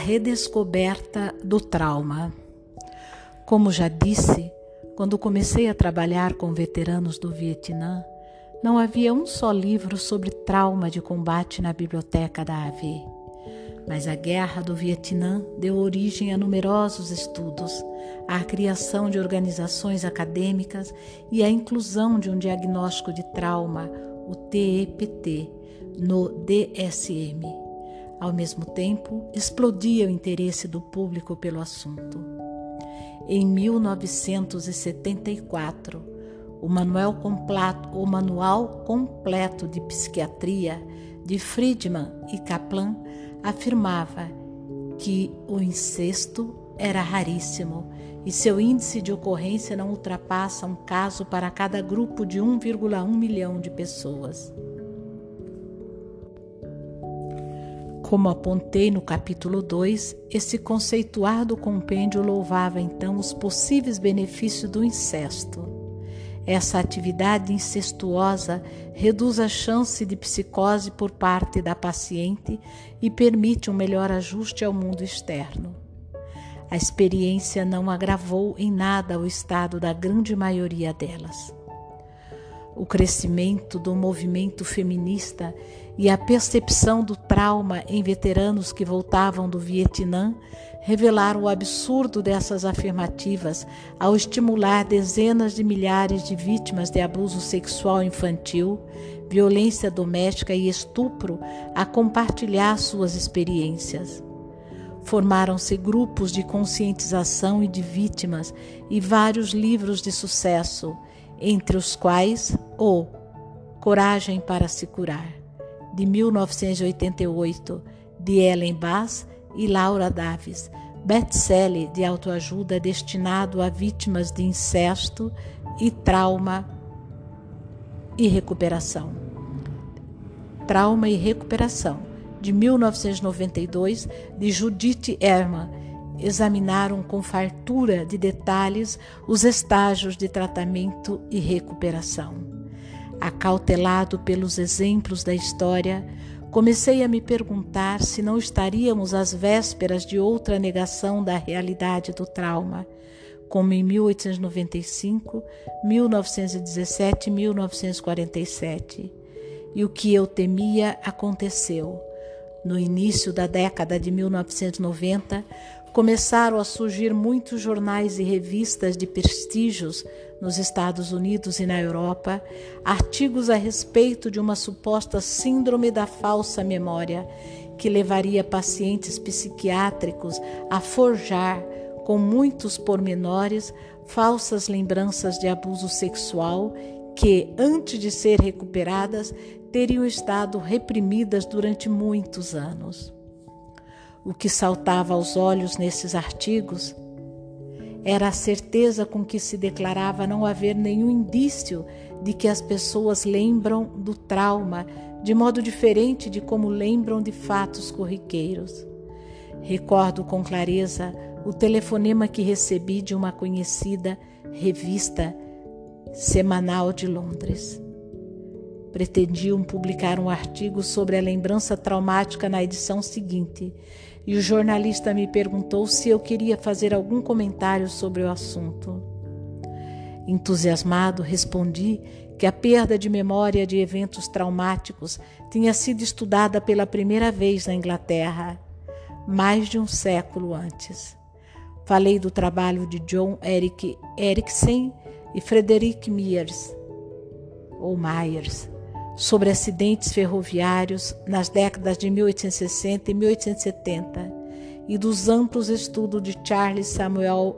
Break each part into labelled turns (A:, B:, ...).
A: redescoberta do trauma. Como já disse, quando comecei a trabalhar com veteranos do Vietnã, não havia um só livro sobre trauma de combate na biblioteca da AV. Mas a guerra do Vietnã deu origem a numerosos estudos, à criação de organizações acadêmicas e à inclusão de um diagnóstico de trauma, o TEPT, no DSM. Ao mesmo tempo, explodia o interesse do público pelo assunto. Em 1974, o Manual Completo, o Manual Completo de Psiquiatria de Friedman e Kaplan afirmava que o incesto era raríssimo e seu índice de ocorrência não ultrapassa um caso para cada grupo de 1,1 milhão de pessoas. Como apontei no capítulo 2, esse conceituado compêndio louvava então os possíveis benefícios do incesto. Essa atividade incestuosa reduz a chance de psicose por parte da paciente e permite um melhor ajuste ao mundo externo. A experiência não agravou em nada o estado da grande maioria delas o crescimento do movimento feminista e a percepção do trauma em veteranos que voltavam do Vietnã revelaram o absurdo dessas afirmativas ao estimular dezenas de milhares de vítimas de abuso sexual infantil, violência doméstica e estupro a compartilhar suas experiências. Formaram-se grupos de conscientização e de vítimas e vários livros de sucesso entre os quais o Coragem para se curar, de 1988, de Ellen Bass e Laura Davis, best-seller de autoajuda destinado a vítimas de incesto e trauma e recuperação. Trauma e Recuperação, de 1992, de Judith Herman examinaram com fartura de detalhes os estágios de tratamento e recuperação. Acautelado pelos exemplos da história, comecei a me perguntar se não estaríamos às vésperas de outra negação da realidade do trauma, como em 1895, 1917 e 1947. E o que eu temia aconteceu. No início da década de 1990, começaram a surgir muitos jornais e revistas de prestígios nos Estados Unidos e na Europa, artigos a respeito de uma suposta síndrome da falsa memória, que levaria pacientes psiquiátricos a forjar, com muitos pormenores, falsas lembranças de abuso sexual que, antes de ser recuperadas, teriam estado reprimidas durante muitos anos. O que saltava aos olhos nesses artigos era a certeza com que se declarava não haver nenhum indício de que as pessoas lembram do trauma de modo diferente de como lembram de fatos corriqueiros. Recordo com clareza o telefonema que recebi de uma conhecida revista semanal de Londres. Pretendiam publicar um artigo sobre a lembrança traumática na edição seguinte e o jornalista me perguntou se eu queria fazer algum comentário sobre o assunto. Entusiasmado, respondi que a perda de memória de eventos traumáticos tinha sido estudada pela primeira vez na Inglaterra, mais de um século antes. Falei do trabalho de John Eric Eriksen e Frederick Myers, ou Myers, sobre acidentes ferroviários nas décadas de 1860 e 1870 e dos amplos estudos de Charles Samuel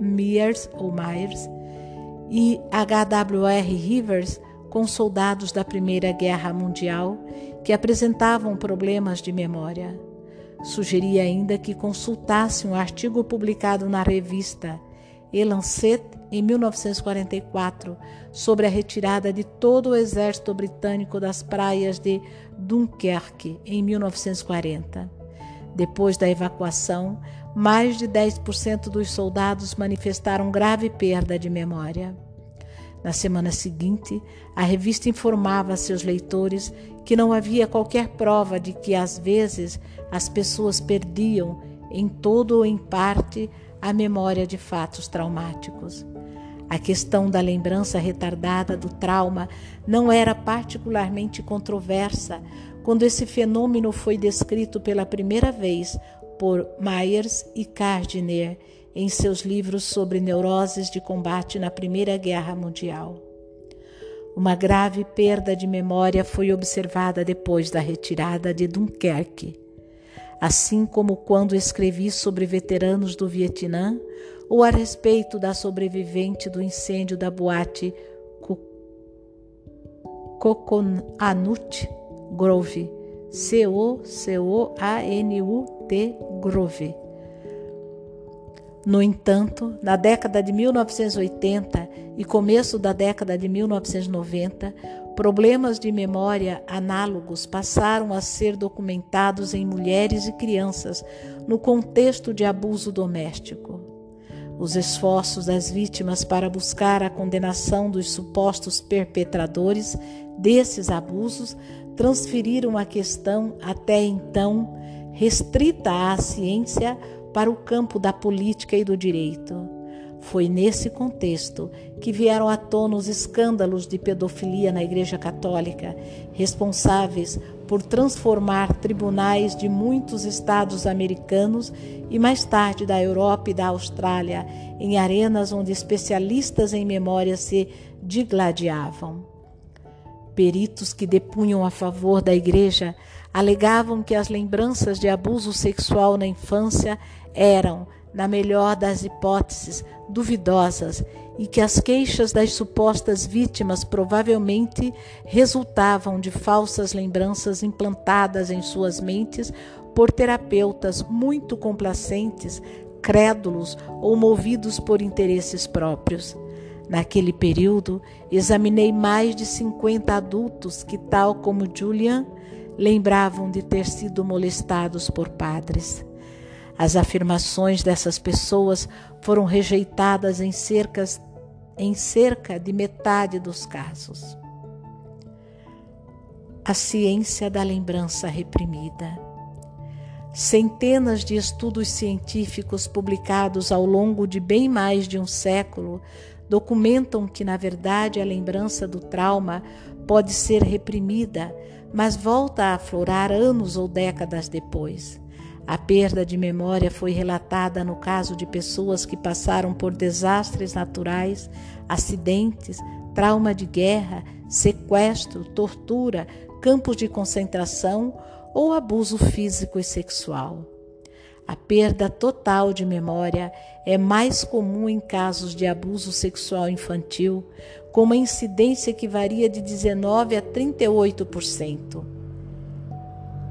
A: Myers ou Myers e H.W.R. Rivers com soldados da Primeira Guerra Mundial que apresentavam problemas de memória. Sugeri ainda que consultasse um artigo publicado na revista e Lancet em 1944 sobre a retirada de todo o exército britânico das praias de Dunkerque em 1940. Depois da evacuação, mais de 10% dos soldados manifestaram grave perda de memória. Na semana seguinte, a revista informava a seus leitores que não havia qualquer prova de que às vezes as pessoas perdiam em todo ou em parte, a memória de fatos traumáticos. A questão da lembrança retardada do trauma não era particularmente controversa quando esse fenômeno foi descrito pela primeira vez por Myers e Gardner em seus livros sobre neuroses de combate na Primeira Guerra Mundial. Uma grave perda de memória foi observada depois da retirada de Dunkerque, assim como quando escrevi sobre veteranos do Vietnã ou a respeito da sobrevivente do incêndio da boate Coconut Grove, C-O-C-O-A-N-U-T Grove. No entanto, na década de 1980 e começo da década de 1990, problemas de memória análogos passaram a ser documentados em mulheres e crianças no contexto de abuso doméstico. Os esforços das vítimas para buscar a condenação dos supostos perpetradores desses abusos transferiram a questão até então restrita à ciência para o campo da política e do direito. Foi nesse contexto que vieram à tona os escândalos de pedofilia na Igreja Católica, responsáveis por transformar tribunais de muitos estados americanos e mais tarde da Europa e da Austrália em arenas onde especialistas em memória se digladiavam. Peritos que depunham a favor da Igreja alegavam que as lembranças de abuso sexual na infância eram, na melhor das hipóteses, duvidosas e que as queixas das supostas vítimas provavelmente resultavam de falsas lembranças implantadas em suas mentes por terapeutas muito complacentes, crédulos ou movidos por interesses próprios. Naquele período, examinei mais de 50 adultos que, tal como Julian, lembravam de ter sido molestados por padres. As afirmações dessas pessoas foram rejeitadas em cerca, em cerca de metade dos casos. A ciência da lembrança reprimida. Centenas de estudos científicos publicados ao longo de bem mais de um século documentam que, na verdade, a lembrança do trauma pode ser reprimida, mas volta a aflorar anos ou décadas depois. A perda de memória foi relatada no caso de pessoas que passaram por desastres naturais, acidentes, trauma de guerra, sequestro, tortura, campos de concentração ou abuso físico e sexual. A perda total de memória é mais comum em casos de abuso sexual infantil, com uma incidência que varia de 19 a 38%.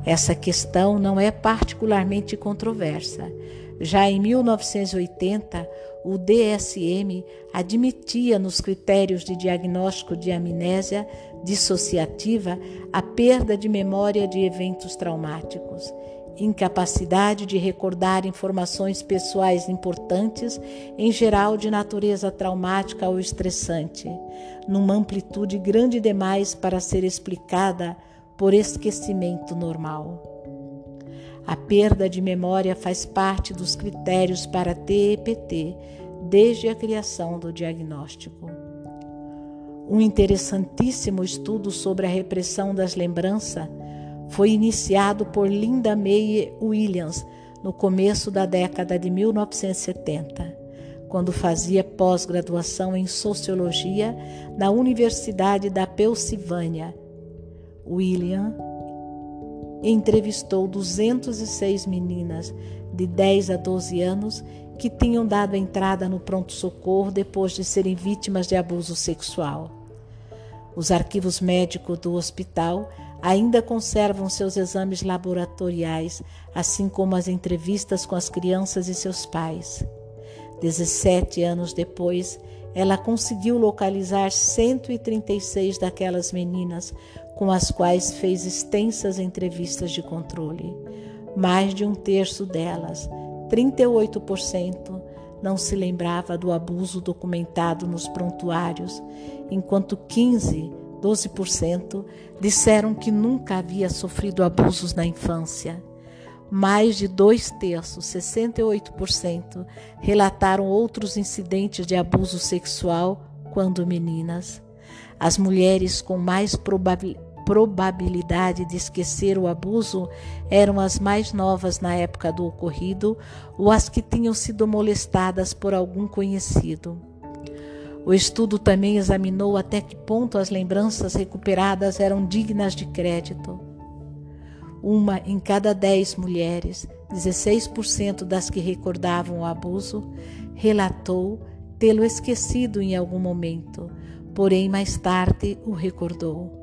A: Essa questão não é particularmente controversa. Já em 1980, o DSM admitia nos critérios de diagnóstico de amnésia dissociativa a perda de memória de eventos traumáticos, incapacidade de recordar informações pessoais importantes, em geral de natureza traumática ou estressante, numa amplitude grande demais para ser explicada por esquecimento normal. A perda de memória faz parte dos critérios para TEPT desde a criação do diagnóstico. Um interessantíssimo estudo sobre a repressão das lembranças foi iniciado por Linda May Williams no começo da década de 1970, quando fazia pós-graduação em sociologia na Universidade da Pensilvânia William entrevistou 206 meninas de 10 a 12 anos que tinham dado entrada no pronto-socorro depois de serem vítimas de abuso sexual. Os arquivos médicos do hospital ainda conservam seus exames laboratoriais, assim como as entrevistas com as crianças e seus pais. 17 anos depois, ela conseguiu localizar 136 daquelas meninas com as quais fez extensas entrevistas de controle. Mais de um terço delas, 38%, não se lembrava do abuso documentado nos prontuários, enquanto 15, 12% disseram que nunca havia sofrido abusos na infância. mais de dois terços, 68%, relataram outros incidentes de abuso sexual quando meninas. As mulheres com mais probabilidade de esquecer o abuso eram as mais novas na época do ocorrido ou as que tinham sido molestadas por algum conhecido. O estudo também examinou até que ponto as lembranças recuperadas eram dignas de crédito. Uma em cada dez mulheres, 16% das que recordavam o abuso, relatou tê-lo esquecido em algum momento, porém mais tarde o recordou.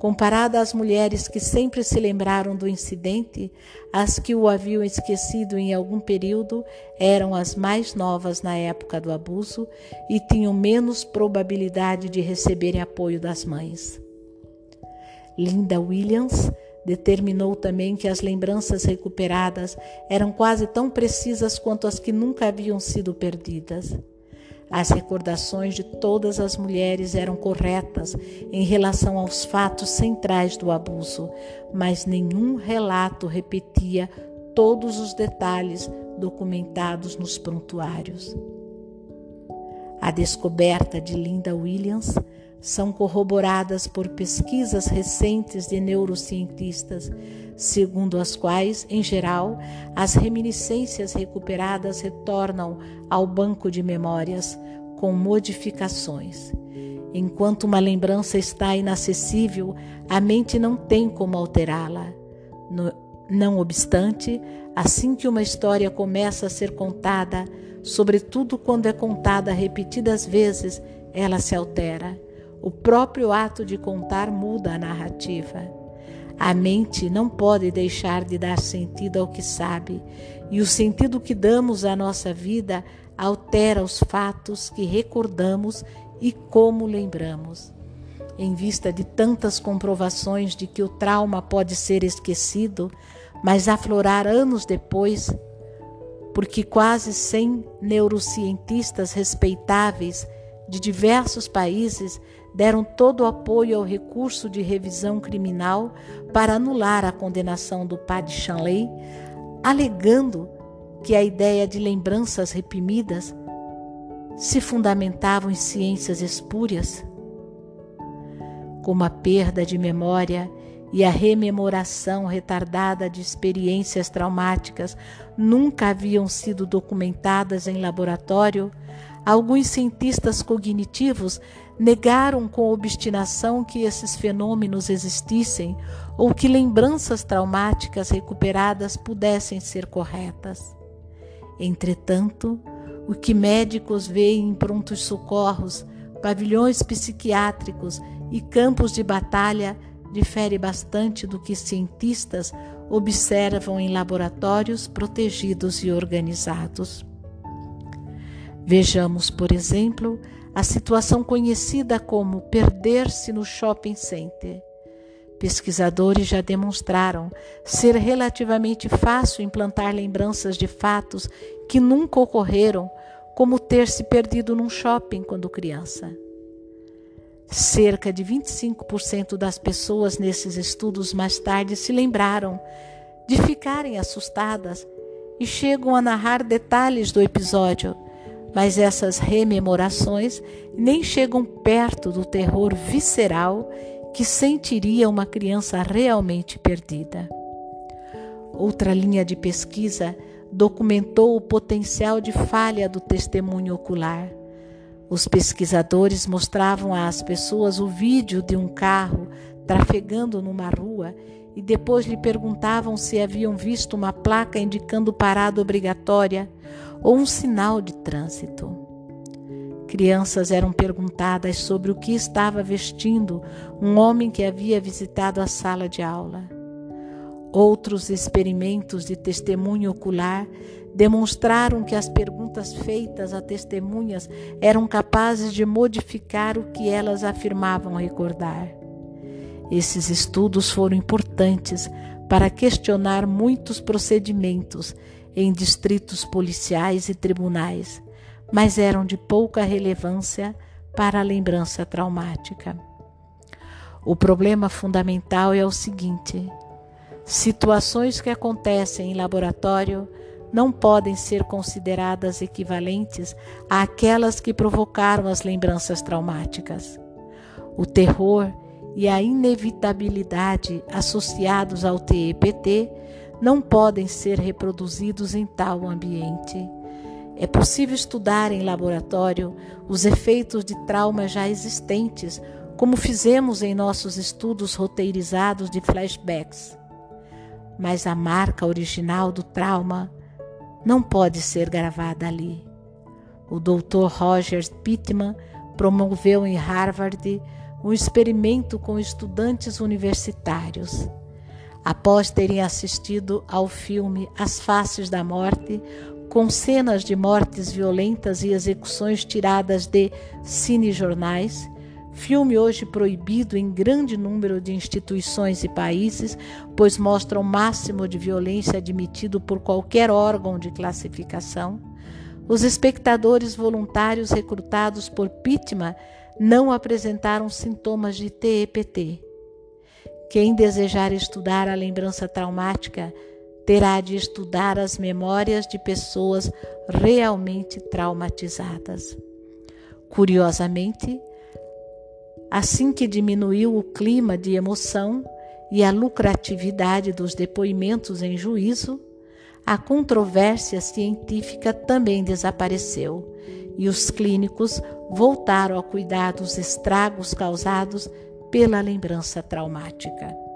A: Comparada às mulheres que sempre se lembraram do incidente, as que o haviam esquecido em algum período eram as mais novas na época do abuso e tinham menos probabilidade de receberem apoio das mães. Linda Williams Determinou também que as lembranças recuperadas eram quase tão precisas quanto as que nunca haviam sido perdidas. As recordações de todas as mulheres eram corretas em relação aos fatos centrais do abuso, mas nenhum relato repetia todos os detalhes documentados nos prontuários. A descoberta de Linda Williams são corroboradas por pesquisas recentes de neurocientistas, segundo as quais, em geral, as reminiscências recuperadas retornam ao banco de memórias com modificações. Enquanto uma lembrança está inacessível, a mente não tem como alterá-la. Não obstante, assim que uma história começa a ser contada, sobretudo quando é contada repetidas vezes, ela se altera o próprio ato de contar muda a narrativa. A mente não pode deixar de dar sentido ao que sabe, e o sentido que damos à nossa vida altera os fatos que recordamos e como lembramos. Em vista de tantas comprovações de que o trauma pode ser esquecido, mas aflorar anos depois, porque quase 100 neurocientistas respeitáveis de diversos países deram todo o apoio ao recurso de revisão criminal para anular a condenação do padre Chanley, alegando que a ideia de lembranças reprimidas se fundamentavam em ciências espúrias, como a perda de memória e a rememoração retardada de experiências traumáticas nunca haviam sido documentadas em laboratório, alguns cientistas cognitivos negaram com obstinação que esses fenômenos existissem ou que lembranças traumáticas recuperadas pudessem ser corretas. Entretanto, o que médicos veem em prontos socorros, pavilhões psiquiátricos e campos de batalha difere bastante do que cientistas observam em laboratórios protegidos e organizados. Vejamos, por exemplo, a situação conhecida como perder-se no shopping center. Pesquisadores já demonstraram ser relativamente fácil implantar lembranças de fatos que nunca ocorreram, como ter se perdido num shopping quando criança. Cerca de 25% das pessoas nesses estudos mais tarde se lembraram de ficarem assustadas e chegam a narrar detalhes do episódio mas essas rememorações nem chegam perto do terror visceral que sentiria uma criança realmente perdida. Outra linha de pesquisa documentou o potencial de falha do testemunho ocular. Os pesquisadores mostravam às pessoas o vídeo de um carro trafegando numa rua e depois lhe perguntavam se haviam visto uma placa indicando parada obrigatória ou um sinal de trânsito. Crianças eram perguntadas sobre o que estava vestindo um homem que havia visitado a sala de aula. Outros experimentos de testemunho ocular demonstraram que as perguntas feitas a testemunhas eram capazes de modificar o que elas afirmavam recordar. Esses estudos foram importantes para questionar muitos procedimentos em distritos policiais e tribunais, mas eram de pouca relevância para a lembrança traumática. O problema fundamental é o seguinte: Situações que acontecem em laboratório não podem ser consideradas equivalentes àquelas que provocaram as lembranças traumáticas. O terror e a inevitabilidade associados ao TEPT não podem ser reproduzidos em tal ambiente. É possível estudar em laboratório os efeitos de traumas já existentes, como fizemos em nossos estudos roteirizados de flashbacks. Mas a marca original do trauma não pode ser gravada ali. O Dr. Roger Pittman promoveu em Harvard um experimento com estudantes universitários. Após terem assistido ao filme As Faces da Morte, com cenas de mortes violentas e execuções tiradas de cinejornais, filme hoje proibido em grande número de instituições e países, pois mostra o máximo de violência admitido por qualquer órgão de classificação. Os espectadores voluntários recrutados por Pittman não apresentaram sintomas de TEPT. Quem desejar estudar a lembrança traumática terá de estudar as memórias de pessoas realmente traumatizadas. Curiosamente, assim que diminuiu o clima de emoção e a lucratividade dos depoimentos em juízo, a controvérsia científica também desapareceu e os clínicos voltaram a cuidar dos estragos causados pela lembrança traumática.